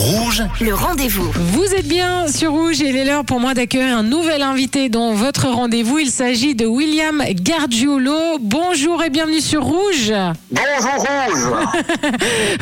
Rouge, Le rendez-vous. Vous êtes bien sur Rouge et il est l'heure pour moi d'accueillir un nouvel invité dans votre rendez-vous. Il s'agit de William Gargiulo. Bonjour et bienvenue sur Rouge. Bonjour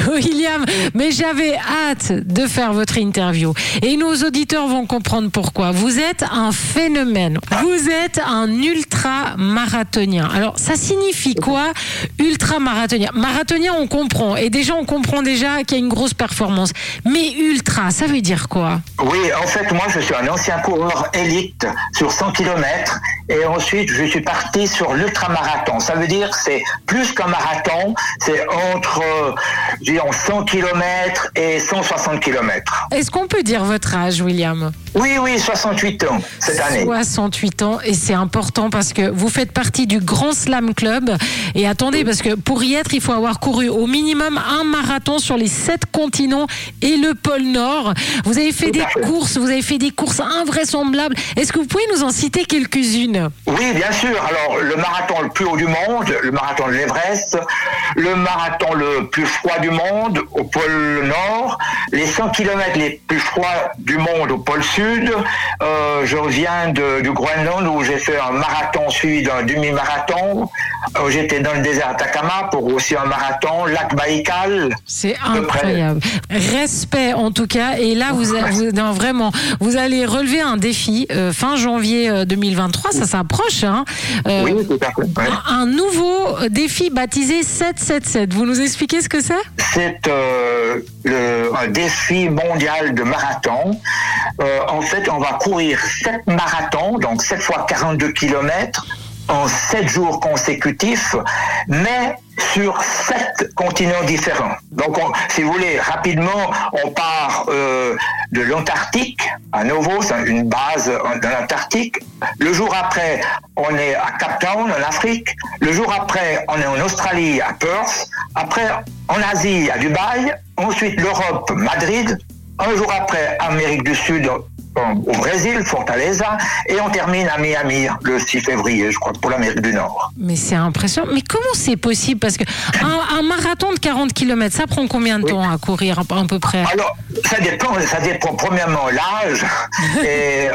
Rouge William, mais j'avais hâte de faire votre interview et nos auditeurs vont comprendre pourquoi. Vous êtes un phénomène. Vous êtes un ultra-marathonien. Alors, ça signifie quoi, ultra-marathonien? Marathonien, on comprend et déjà, on comprend déjà qu'il y a une grosse performance. Mais ultra, ça veut dire quoi? Oui, en fait, moi, je suis un ancien coureur élite sur 100 km et ensuite, je suis parti sur l'ultramarathon. Ça veut dire que c'est plus qu'un marathon, c'est entre, euh, disons, 100 km et 160 km. Est-ce qu'on peut dire votre âge, William? Oui, oui, 68 ans cette année. 68 ans et c'est important parce que vous faites partie du Grand Slam Club et attendez parce que pour y être il faut avoir couru au minimum un marathon sur les sept continents et le pôle Nord. Vous avez fait Tout des fait. courses, vous avez fait des courses invraisemblables. Est-ce que vous pouvez nous en citer quelques-unes? Oui, bien sûr. Alors, le marathon le plus haut du monde, le marathon de l'Everest, le marathon le plus froid du monde au pôle Nord, les 100 km les plus froids du monde au pôle Sud. Euh, je reviens de- du Groenland où j'ai fait un marathon suivi d'un demi-marathon. Euh, J'étais dans le désert Atacama pour aussi un marathon, lac Baïkal. C'est incroyable. Respect en tout cas. Et là, vous, vous- non, vraiment, vous allez relever un défi euh, fin janvier euh, 2023. Ça s'approche. Hein. Oui, tout à fait. Ouais. un nouveau défi baptisé 777. Vous nous expliquez ce que c'est? C'est un défi mondial de marathon. Euh, en fait, on va courir 7 marathons, donc 7 fois 42 km, en 7 jours consécutifs, mais sur 7 continents différents. Donc, on- si vous voulez, rapidement, on part euh, de l'Antarctique à Novo, c'est une base dans l'Antarctique. Le jour après, on est à Cape Town, en Afrique. Le jour après, on est en Australie, à Perth. Après, en Asie, à Dubaï. Ensuite, l'Europe, Madrid. Un jour après, Amérique du Sud, au Brésil, Fortaleza. Et on termine à Miami le 6 février, je crois, pour l'Amérique du Nord. Mais c'est impressionnant. Mais comment c'est possible? Parce que un, un marathon de 40 km, ça prend combien de Oui. temps à courir à peu- à peu près? Alors, ça dépend, ça dépend premièrement l'âge. Et euh,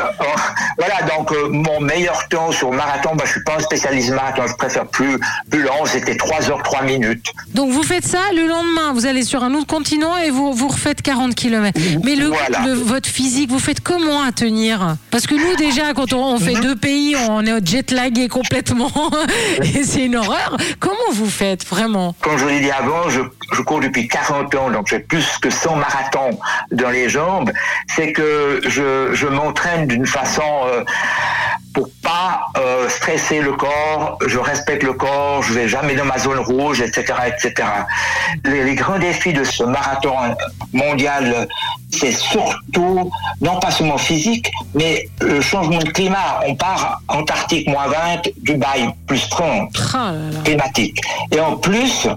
voilà, donc euh, mon meilleur temps sur marathon, bah, je suis pas un spécialiste marathon, je préfère plus, plus long, c'était 3 heures 3 minutes. Donc vous faites ça le lendemain, vous allez sur un autre continent et vous vous refaites 40 km. Mais le, Voilà. le- votre physique, vous faites comment à tenir Parce que nous déjà, quand on, on fait deux pays, on est jet lagué complètement et c'est une horreur. Comment vous faites vraiment? Comme je vous l'ai dit avant, je, je cours depuis 40 ans, donc j'ai plus que 100 marathons dans les jambes. C'est que je, je m'entraîne d'une façon euh, pour pas euh, stresser le corps. Je respecte le corps, je vais jamais dans ma zone rouge, etc., etc. Les, les grands défis de ce marathon mondial, c'est surtout non pas seulement physique, mais le changement de climat. On part Antarctique moins 20, Dubaï plus 30 Ah là là. climatique. Et en plus,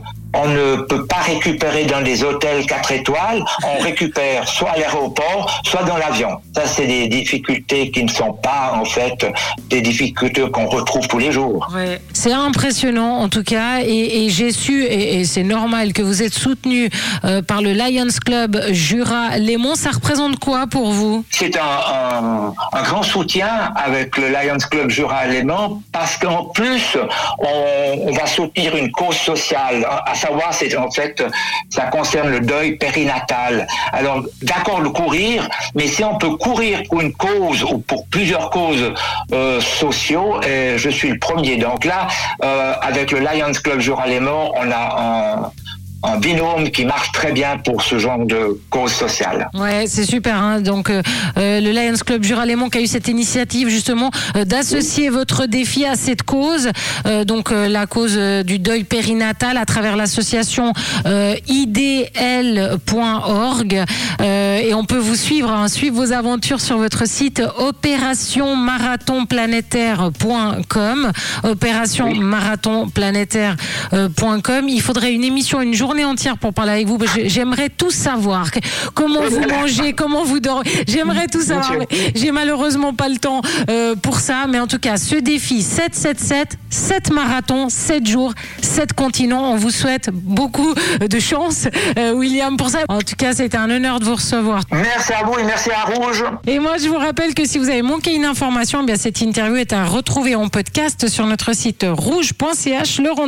on ne peut pas récupérer dans des hôtels 4 étoiles, on récupère soit à l'aéroport, soit dans l'avion. Ça, c'est des difficultés qui ne sont pas, en fait, des difficultés qu'on retrouve tous les jours. Ouais. C'est impressionnant en tout cas et, et j'ai su et, et c'est normal que vous êtes soutenu euh, par le Lions Club Jura Lémon. Ça représente quoi pour vous? C'est un, un- un grand soutien avec le Lions Club Jura Léman parce qu'en plus, on, on va soutenir une cause sociale. À savoir, c'est en fait, ça concerne le deuil périnatal. Alors, d'accord de courir, mais si on peut courir pour une cause ou pour plusieurs causes euh, sociaux, et je suis le premier. Donc là, euh, avec le Lions Club Jura Léman, on a un un binôme qui marche très bien pour ce genre de cause sociale. Ouais, c'est super. hein. Donc, euh, euh, le Lions Club Jura Léman qui a eu cette initiative justement euh, d'associer votre défi à cette cause, donc la cause du deuil périnatal à travers l'association idl.org. Et on peut vous suivre, hein, suivre vos aventures sur votre site opérationmarathonplanétaire.com. Opérationmarathonplanétaire.com. Il faudrait une émission, une journée entière pour parler avec vous. J'aimerais tout savoir. Comment vous mangez, comment vous dormez. J'aimerais tout savoir. J'ai malheureusement pas le temps euh, pour ça. Mais en tout cas, ce défi 777, 7 marathons, 7 jours, 7 continents. On vous souhaite beaucoup de chance, euh, William, pour ça. En tout cas, c'était un honneur de vous recevoir. Merci à vous et merci à Rouge. Et moi, je vous rappelle que si vous avez manqué une information, eh bien cette interview est à retrouver en podcast sur notre site rouge.ch. Le rendez-vous